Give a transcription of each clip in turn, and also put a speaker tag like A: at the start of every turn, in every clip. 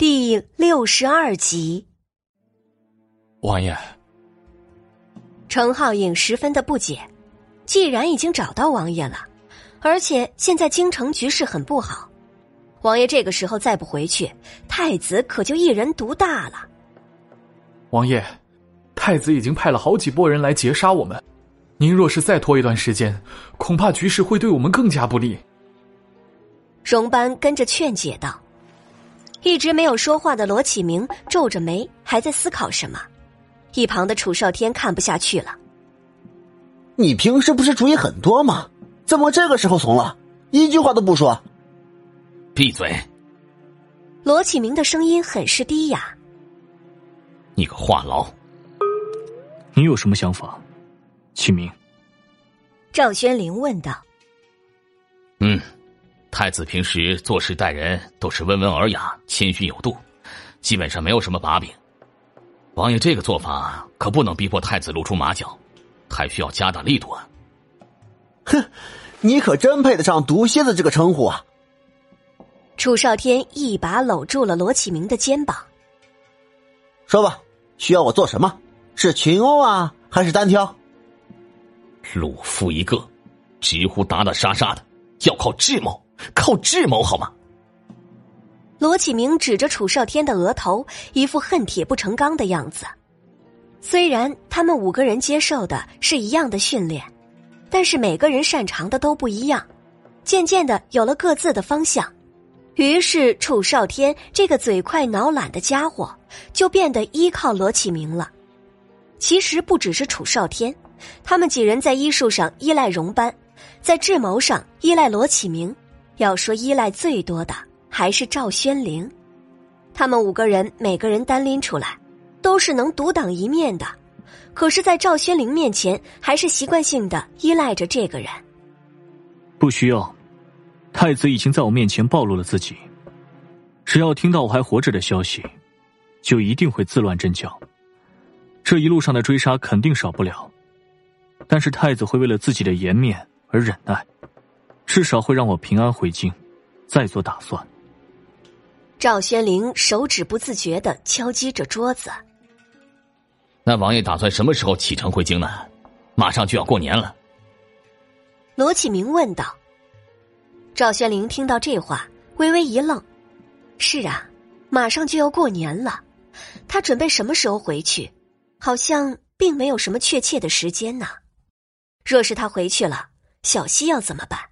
A: 第六十二集，
B: 王爷，
A: 程浩影十分的不解。既然已经找到王爷了，而且现在京城局势很不好，王爷这个时候再不回去，太子可就一人独大了。
B: 王爷，太子已经派了好几拨人来截杀我们，您若是再拖一段时间，恐怕局势会对我们更加不利。
A: 荣班跟着劝解道。一直没有说话的罗启明皱着眉，还在思考什么。一旁的楚少天看不下去了：“
C: 你平时不是主意很多吗？怎么这个时候怂了？一句话都不说？”
D: 闭嘴！
A: 罗启明的声音很是低哑：“
D: 你个话痨，
E: 你有什么想法？”启明。
A: 赵轩林问道：“
D: 嗯。”太子平时做事待人都是温文尔雅、谦逊有度，基本上没有什么把柄。王爷这个做法可不能逼迫太子露出马脚，还需要加大力度啊！
C: 哼，你可真配得上“毒蝎子”这个称呼啊！
A: 楚少天一把搂住了罗启明的肩膀，
C: 说吧，需要我做什么？是群殴啊，还是单挑？
D: 鲁夫一个，直呼打打杀杀的，要靠智谋。靠智谋好吗？
A: 罗启明指着楚少天的额头，一副恨铁不成钢的样子。虽然他们五个人接受的是一样的训练，但是每个人擅长的都不一样，渐渐的有了各自的方向。于是楚少天这个嘴快脑懒的家伙就变得依靠罗启明了。其实不只是楚少天，他们几人在医术上依赖荣班，在智谋上依赖罗启明。要说依赖最多的还是赵宣灵，他们五个人每个人单拎出来，都是能独当一面的。可是，在赵宣灵面前，还是习惯性的依赖着这个人。
E: 不需要，太子已经在我面前暴露了自己，只要听到我还活着的消息，就一定会自乱阵脚。这一路上的追杀肯定少不了，但是太子会为了自己的颜面而忍耐。至少会让我平安回京，再做打算。
A: 赵宣灵手指不自觉的敲击着桌子。
D: 那王爷打算什么时候启程回京呢？马上就要过年了。
A: 罗启明问道。赵宣灵听到这话，微微一愣。是啊，马上就要过年了，他准备什么时候回去？好像并没有什么确切的时间呢。若是他回去了，小溪要怎么办？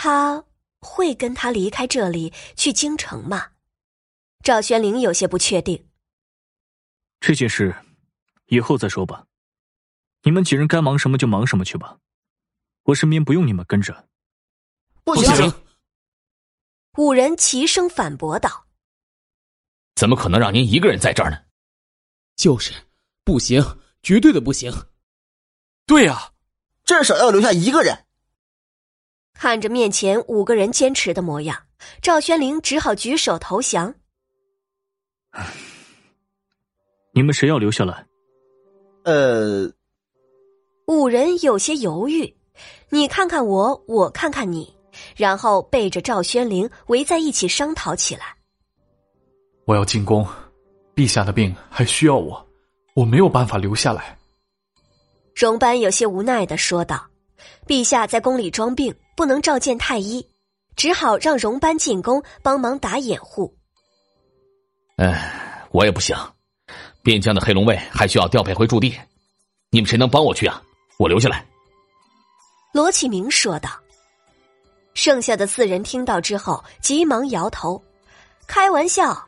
A: 他会跟他离开这里去京城吗？赵玄灵有些不确定。
E: 这件事以后再说吧，你们几人该忙什么就忙什么去吧，我身边不用你们跟着。
C: 不行！
A: 五人齐声反驳道：“
D: 怎么可能让您一个人在这儿呢？”
F: 就是不行，绝对的不行。
B: 对呀，
C: 至少要留下一个人。
A: 看着面前五个人坚持的模样，赵宣灵只好举手投降。
E: 你们谁要留下来？
C: 呃，
A: 五人有些犹豫，你看看我，我看看你，然后背着赵宣灵围在一起商讨起来。
B: 我要进宫，陛下的病还需要我，我没有办法留下来。
A: 荣班有些无奈的说道：“陛下在宫里装病。”不能召见太医，只好让荣班进宫帮忙打掩护。
D: 哎，我也不行，边疆的黑龙卫还需要调配回驻地，你们谁能帮我去啊？我留下来。
A: 罗启明说道。剩下的四人听到之后，急忙摇头：“开玩笑，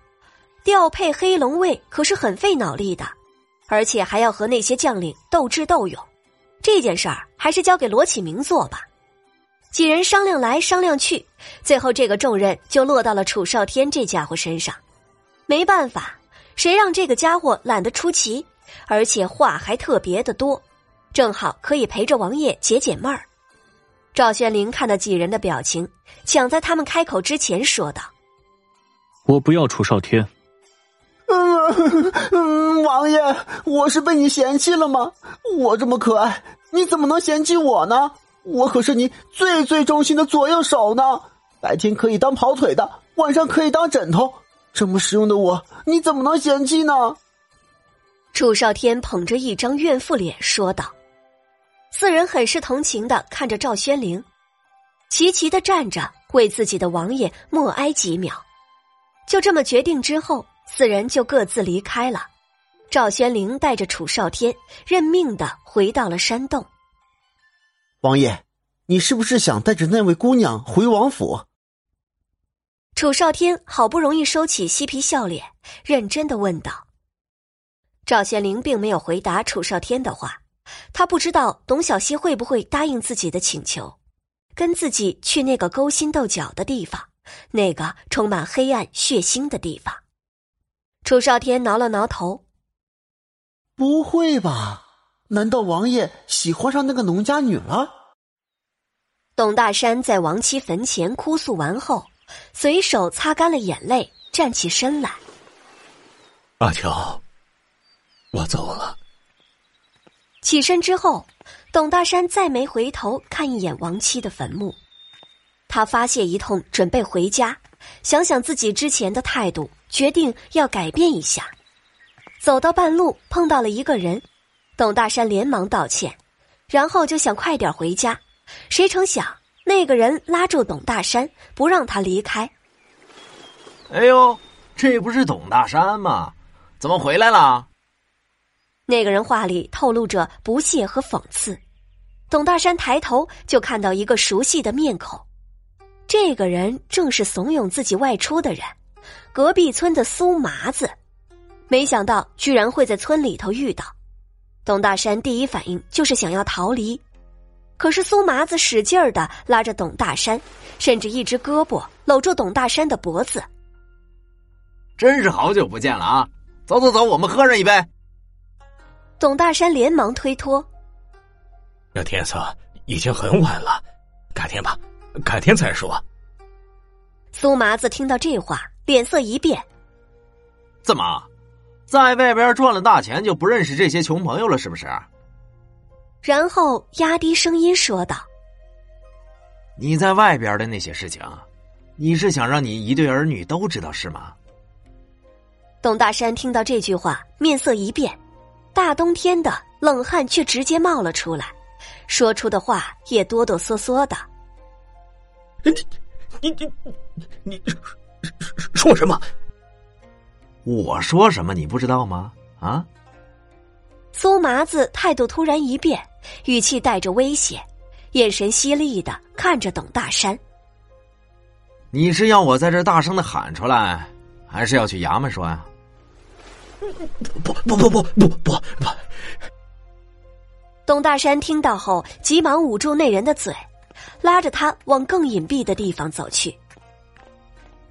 A: 调配黑龙卫可是很费脑力的，而且还要和那些将领斗智斗勇，这件事儿还是交给罗启明做吧。”几人商量来商量去，最后这个重任就落到了楚少天这家伙身上。没办法，谁让这个家伙懒得出奇，而且话还特别的多，正好可以陪着王爷解解闷儿。赵宣灵看到几人的表情，抢在他们开口之前说道：“
E: 我不要楚少天。”“
C: 嗯，王爷，我是被你嫌弃了吗？我这么可爱，你怎么能嫌弃我呢？”我可是你最最忠心的左右手呢，白天可以当跑腿的，晚上可以当枕头。这么实用的我，你怎么能嫌弃呢？
A: 楚少天捧着一张怨妇脸说道。四人很是同情的看着赵宣灵，齐齐的站着为自己的王爷默哀几秒。就这么决定之后，四人就各自离开了。赵玄灵带着楚少天认命的回到了山洞。
C: 王爷，你是不是想带着那位姑娘回王府？
A: 楚少天好不容易收起嬉皮笑脸，认真的问道。赵玄灵并没有回答楚少天的话，他不知道董小希会不会答应自己的请求，跟自己去那个勾心斗角的地方，那个充满黑暗血腥的地方。楚少天挠了挠头，
C: 不会吧？难道王爷喜欢上那个农家女了？
A: 董大山在亡妻坟前哭诉完后，随手擦干了眼泪，站起身来。
G: 阿乔。我走了。
A: 起身之后，董大山再没回头看一眼亡妻的坟墓。他发泄一通，准备回家。想想自己之前的态度，决定要改变一下。走到半路，碰到了一个人，董大山连忙道歉，然后就想快点回家。谁成想，那个人拉住董大山，不让他离开。
H: 哎呦，这不是董大山吗？怎么回来了？
A: 那个人话里透露着不屑和讽刺，董大山抬头就看到一个熟悉的面孔，这个人正是怂恿自己外出的人，隔壁村的苏麻子。没想到居然会在村里头遇到，董大山第一反应就是想要逃离，可是苏麻子使劲儿的拉着董大山，甚至一只胳膊搂住董大山的脖子。
H: 真是好久不见了啊！走走走，我们喝上一杯。
A: 董大山连忙推脱：“
G: 这天色已经很晚了，改天吧，改天再说。”
A: 苏麻子听到这话，脸色一变：“
H: 怎么，在外边赚了大钱就不认识这些穷朋友了？是不是？”
A: 然后压低声音说道：“
H: 你在外边的那些事情，你是想让你一对儿女都知道是吗？”
A: 董大山听到这句话，面色一变。大冬天的，冷汗却直接冒了出来，说出的话也哆哆嗦嗦的。
G: 你你你你你说什么？
H: 我说什么你不知道吗？啊！
A: 苏麻子态度突然一变，语气带着威胁，眼神犀利的看着董大山。
H: 你是要我在这大声的喊出来，还是要去衙门说呀？
G: 不不不不不不不！
A: 董大山听到后，急忙捂住那人的嘴，拉着他往更隐蔽的地方走去。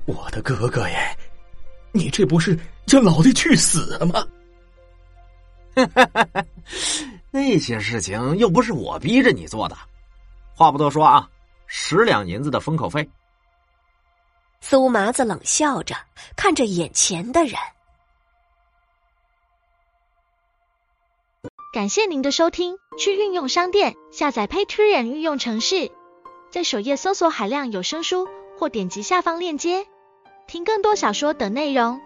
G: 我的哥哥耶，你这不是叫老弟去死吗？
H: 那些事情又不是我逼着你做的。话不多说啊，十两银子的封口费。
A: 苏麻子冷笑着看着眼前的人。
I: 感谢您的收听，去运用商店下载 Patreon 运用城市，在首页搜索海量有声书，或点击下方链接听更多小说等内容。